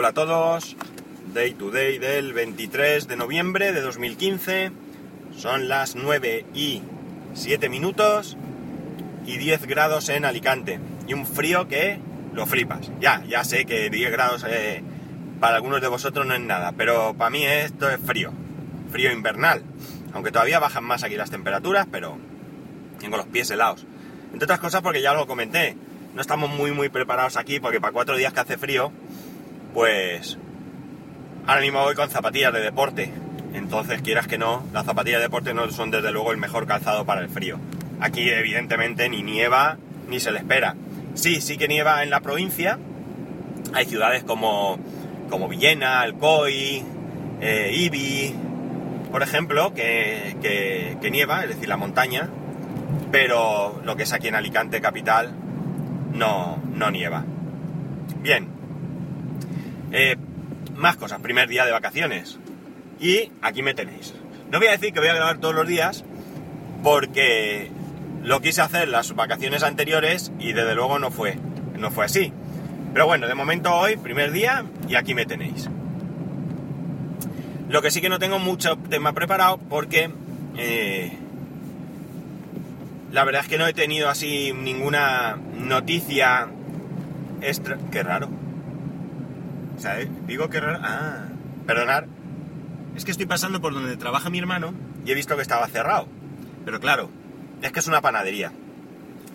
Hola a todos, Day to Day del 23 de noviembre de 2015, son las 9 y 7 minutos y 10 grados en Alicante. Y un frío que lo flipas. Ya, ya sé que 10 grados eh, para algunos de vosotros no es nada, pero para mí esto es frío, frío invernal, aunque todavía bajan más aquí las temperaturas, pero tengo los pies helados. Entre otras cosas porque ya lo comenté, no estamos muy muy preparados aquí porque para cuatro días que hace frío, pues ahora mismo voy con zapatillas de deporte. Entonces, quieras que no, las zapatillas de deporte no son desde luego el mejor calzado para el frío. Aquí evidentemente ni nieva ni se le espera. Sí, sí que nieva en la provincia. Hay ciudades como, como Villena, Alcoy, eh, Ibi, por ejemplo, que, que nieva, es decir, la montaña, pero lo que es aquí en Alicante capital no, no nieva. Bien, eh, más cosas, primer día de vacaciones. Y aquí me tenéis. No voy a decir que voy a grabar todos los días, porque lo quise hacer las vacaciones anteriores y desde luego no fue, no fue así. Pero bueno, de momento hoy, primer día, y aquí me tenéis. Lo que sí que no tengo mucho tema preparado porque eh, la verdad es que no he tenido así ninguna noticia extra... Qué raro. O sea, digo que raro... Ah, perdonar. Es que estoy pasando por donde trabaja mi hermano y he visto que estaba cerrado. Pero claro, es que es una panadería.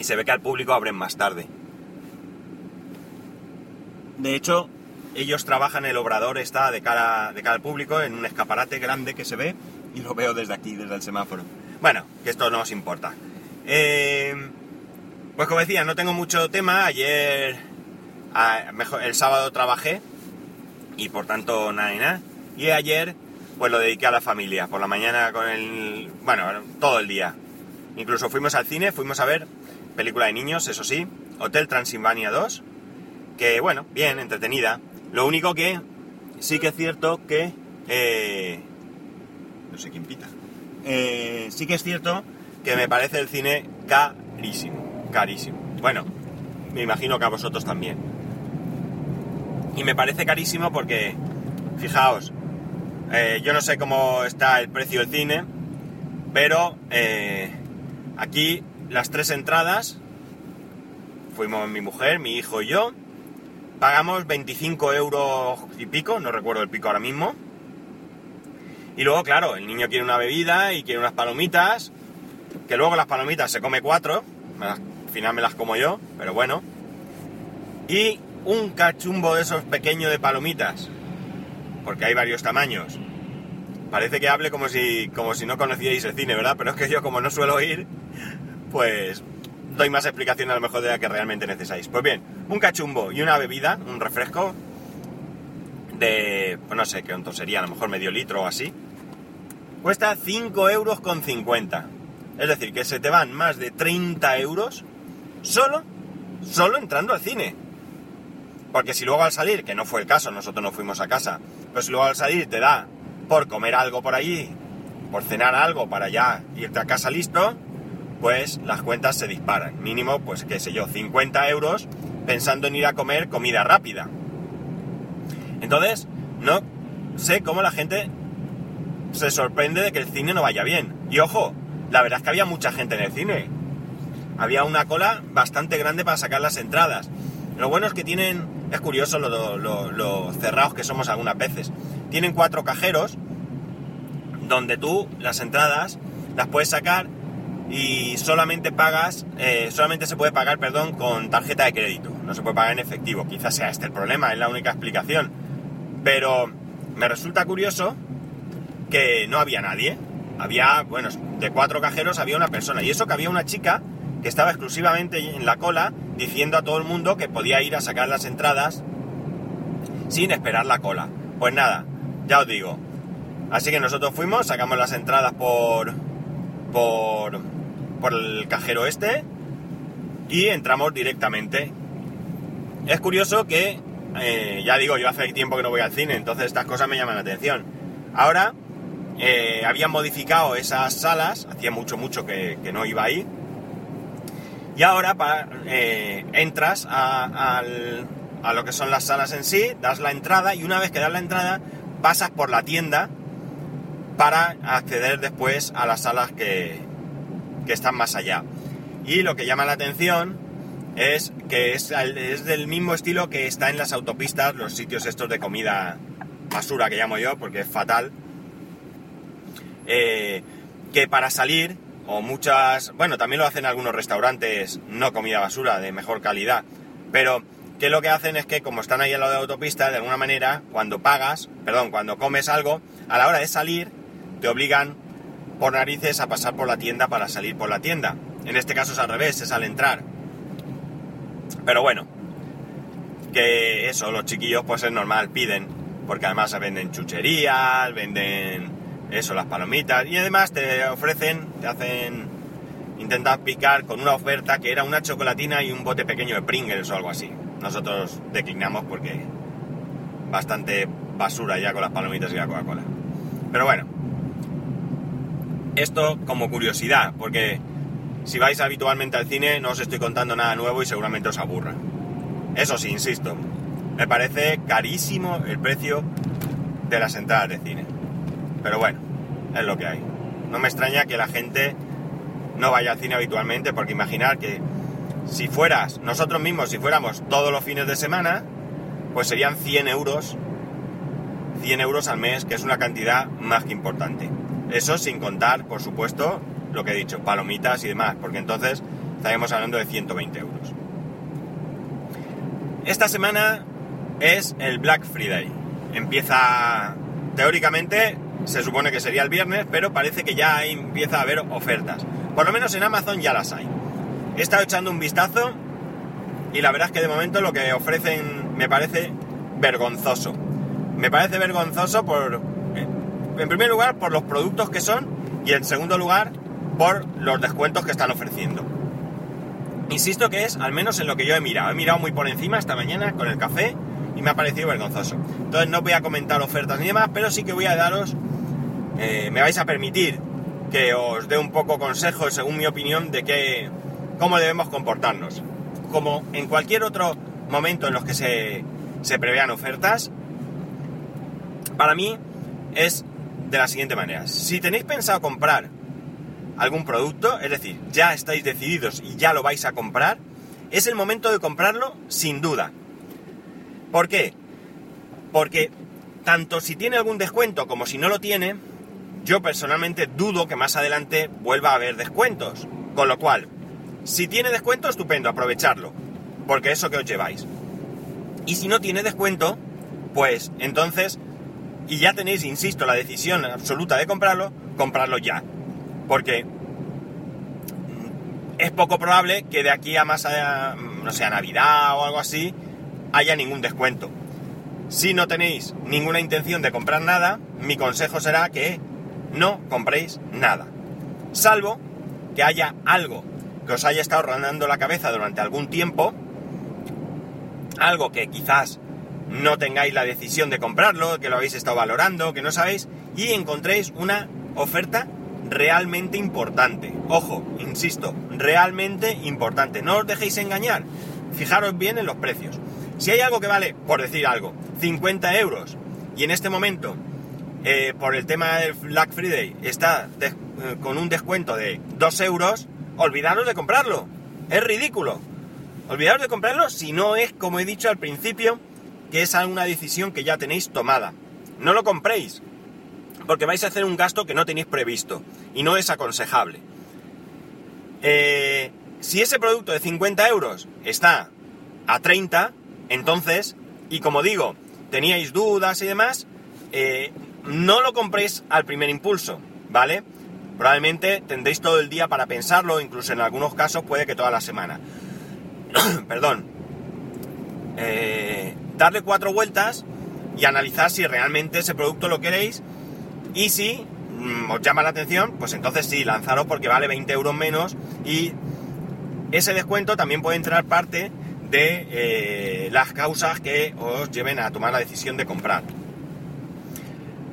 Y se ve que al público abren más tarde. De hecho, ellos trabajan, el obrador está de cara, de cara al público en un escaparate grande que se ve y lo veo desde aquí, desde el semáforo. Bueno, que esto no os importa. Eh, pues como decía, no tengo mucho tema. Ayer, mejor, el sábado trabajé y por tanto nada y nada. Y ayer, pues lo dediqué a la familia. Por la mañana con el... Bueno, todo el día. Incluso fuimos al cine, fuimos a ver película de niños, eso sí. Hotel Transilvania 2. Que bueno, bien, entretenida. Lo único que sí que es cierto que... Eh, no sé quién pita. Eh, sí que es cierto que me parece el cine carísimo, carísimo. Bueno, me imagino que a vosotros también. Y me parece carísimo porque, fijaos, eh, yo no sé cómo está el precio del cine, pero eh, aquí las tres entradas, fuimos mi mujer, mi hijo y yo, pagamos 25 euros y pico, no recuerdo el pico ahora mismo. Y luego, claro, el niño quiere una bebida y quiere unas palomitas que luego las palomitas se come cuatro, al final me las como yo, pero bueno. Y un cachumbo de esos pequeños de palomitas, porque hay varios tamaños. Parece que hable como si, como si no conocíais el cine, ¿verdad? Pero es que yo como no suelo ir, pues doy más explicación a lo mejor de la que realmente necesitáis. Pues bien, un cachumbo y una bebida, un refresco de, pues no sé, qué onto sería, a lo mejor medio litro o así, cuesta 5 euros con 50. Es decir, que se te van más de 30 euros solo, solo entrando al cine. Porque si luego al salir, que no fue el caso, nosotros no fuimos a casa, pero si luego al salir te da por comer algo por allí, por cenar algo para ya irte a casa listo, pues las cuentas se disparan. Mínimo, pues qué sé yo, 50 euros pensando en ir a comer comida rápida. Entonces, no sé cómo la gente se sorprende de que el cine no vaya bien. Y ojo, la verdad es que había mucha gente en el cine. Había una cola bastante grande para sacar las entradas. Lo bueno es que tienen, es curioso lo, cerrados que somos algunas veces. Tienen cuatro cajeros donde tú las entradas las puedes sacar y solamente pagas, eh, solamente se puede pagar, perdón, con tarjeta de crédito. No se puede pagar en efectivo. Quizás sea este el problema, es la única explicación. Pero me resulta curioso que no había nadie había, bueno, de cuatro cajeros había una persona. Y eso que había una chica que estaba exclusivamente en la cola diciendo a todo el mundo que podía ir a sacar las entradas sin esperar la cola. Pues nada, ya os digo. Así que nosotros fuimos, sacamos las entradas por, por, por el cajero este y entramos directamente. Es curioso que, eh, ya digo, yo hace tiempo que no voy al cine, entonces estas cosas me llaman la atención. Ahora eh, habían modificado esas salas, hacía mucho, mucho que, no iba ahí. Y ahora eh, entras al, a lo que son las salas en sí, das la entrada y una vez que das la entrada pasas por la tienda para acceder después a las salas que, que están más allá. Y lo que llama la atención es que es, es, del mismo estilo que está en las autopistas, los sitios estos de comida basura que llamo yo, porque es fatal. Eh, que para salir, o muchas, bueno, también lo hacen algunos restaurantes, no comida basura, de mejor calidad, pero que lo que hacen es que como están ahí al lado de la autopista, de alguna manera, cuando pagas, perdón, cuando comes algo, a la hora de salir, te obligan por narices a pasar por la tienda para salir por la tienda. En este caso es al revés, es al entrar. Pero bueno, que eso, los chiquillos pues es normal, piden, porque además venden chucherías, venden eso, las palomitas, y además te ofrecen, te hacen, intentar picar con una oferta que era una chocolatina y un bote pequeño de Pringles o algo así. Nosotros declinamos porque bastante basura ya con las palomitas y la Coca-Cola. Pero bueno, esto como curiosidad, porque si vais habitualmente al cine no os estoy contando nada nuevo y seguramente os aburra. Eso sí, insisto, me parece carísimo el precio de las entradas de cine. Pero bueno, es lo que hay. No me extraña que la gente no vaya al cine habitualmente, porque imaginar que si fueras, nosotros mismos, si fuéramos todos los fines de semana, pues serían 100 euros, 100 euros al mes, que es una cantidad más que importante. Eso sin contar, por supuesto, lo que he dicho, palomitas y demás, porque entonces estaríamos hablando de 120 euros. Esta semana es el Black Friday. Empieza, teóricamente, se supone que sería el viernes, pero parece que ya empieza a haber ofertas. Por lo menos en Amazon ya las hay. He estado echando un vistazo y la verdad es que de momento lo que ofrecen me parece vergonzoso. Me parece vergonzoso por, en primer lugar, por los productos que son y en segundo lugar, por los descuentos que están ofreciendo. Insisto que es, al menos en lo que yo he mirado, he mirado muy por encima esta mañana con el café y me ha parecido vergonzoso. Entonces no voy a comentar ofertas ni demás, pero sí que voy a daros, eh, me vais a permitir que os dé un poco consejo, según mi opinión, de cómo debemos comportarnos. Como en cualquier otro momento en los que se, se prevean ofertas, para mí es de la siguiente manera. Si tenéis pensado comprar algún producto, es decir, ya estáis decididos y ya lo vais a comprar, es el momento de comprarlo sin duda. ¿Por qué? Porque tanto si tiene algún descuento como si no lo tiene, yo personalmente dudo que más adelante vuelva a haber descuentos. Con lo cual, si tiene descuento, estupendo, aprovecharlo. Porque eso que os lleváis. Y si no tiene descuento, pues entonces, y ya tenéis, insisto, la decisión absoluta de comprarlo, comprarlo ya porque es poco probable que de aquí a más, a, no sé, a Navidad o algo así, haya ningún descuento. Si no tenéis ninguna intención de comprar nada, mi consejo será que no compréis nada. Salvo que haya algo que os haya estado rondando la cabeza durante algún tiempo, algo que quizás no tengáis la decisión de comprarlo, que lo habéis estado valorando, que no sabéis, y encontréis una oferta realmente importante. Ojo, insisto, realmente importante. No os dejéis engañar. Fijaros bien en los precios. Si hay algo que vale, por decir algo, 50 euros y en este momento, eh, por el tema del Black Friday, está eh, con un descuento de 2 euros, olvidaros de comprarlo. Es ridículo. Olvidaros de comprarlo si no es, como he dicho al principio, que es alguna decisión que ya tenéis tomada. No lo compréis porque vais a hacer un gasto que no tenéis previsto y no es aconsejable. Eh, si ese producto de 50 euros está a 30, entonces, y como digo, teníais dudas y demás, no lo compréis al primer impulso, ¿vale? Probablemente tendréis todo el día para pensarlo, incluso en algunos casos puede que toda la semana. Perdón. Eh, darle cuatro vueltas y analizar si realmente ese producto lo queréis y si mm, os llama la atención, pues entonces sí, lanzaros porque vale 20 euros menos y ese descuento también puede entrar parte de eh, las causas que os lleven a tomar la decisión de comprar.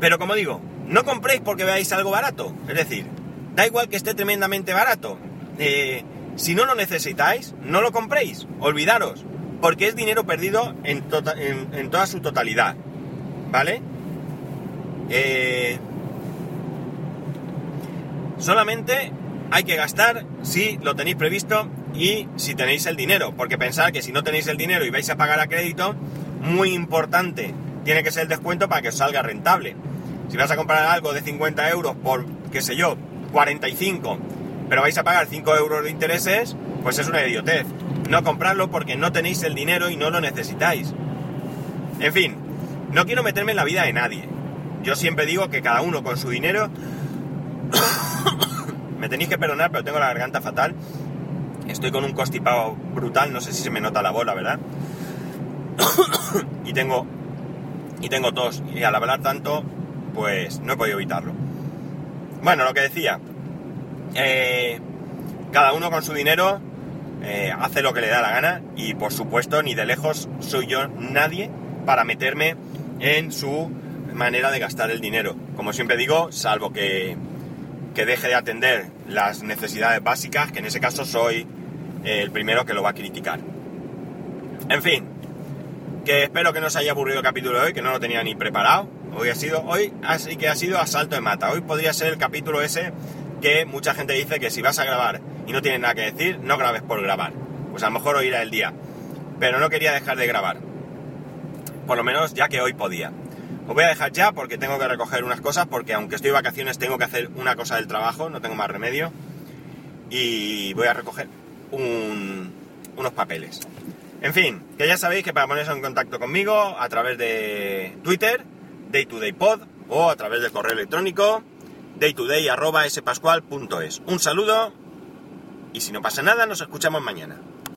Pero como digo, no compréis porque veáis algo barato. Es decir, da igual que esté tremendamente barato. Eh, si no lo necesitáis, no lo compréis. Olvidaros. porque es dinero perdido en, tota- toda su totalidad, ¿vale? Eh, solamente hay que gastar si lo tenéis previsto y si tenéis el dinero, porque pensar que si no tenéis el dinero y vais a pagar a crédito, muy importante, tiene que ser el descuento para que os salga rentable. Si vas a comprar algo de 50 euros por, qué sé yo, 45, pero vais a pagar 5 euros de intereses, pues es una idiotez. No comprarlo porque no tenéis el dinero y no lo necesitáis. En fin, no quiero meterme en la vida de nadie. Yo siempre digo que cada uno con su dinero... me tenéis que perdonar, pero tengo la garganta fatal. Estoy con un constipado brutal, no sé si se me nota la bola, ¿verdad? y tengo y tengo tos y al hablar tanto, pues no he podido evitarlo. Bueno, lo que decía, eh, cada uno con su dinero eh, hace lo que le da la gana y por supuesto ni de lejos soy yo nadie para meterme en su manera de gastar el dinero. Como siempre digo, salvo que, que deje de atender las necesidades básicas, que en ese caso soy el primero que lo va a criticar. En fin, que espero que no os haya aburrido el capítulo de hoy, que no lo tenía ni preparado. Hoy ha sido, hoy así que ha sido asalto de mata. Hoy podría ser el capítulo ese que mucha gente dice que si vas a grabar y no tienes nada que decir, no grabes por grabar. Pues a lo mejor hoy era el día. Pero no quería dejar de grabar. Por lo menos ya que hoy podía. Os voy a dejar ya porque tengo que recoger unas cosas, porque aunque estoy de vacaciones tengo que hacer una cosa del trabajo, no tengo más remedio. Y voy a recoger un- unos papeles. En fin, que ya sabéis que para poneros en contacto conmigo a través de Twitter, DayTodayPod, o a través del correo electrónico, daytoday.spascual.es. Un saludo y si no pasa nada, nos escuchamos mañana.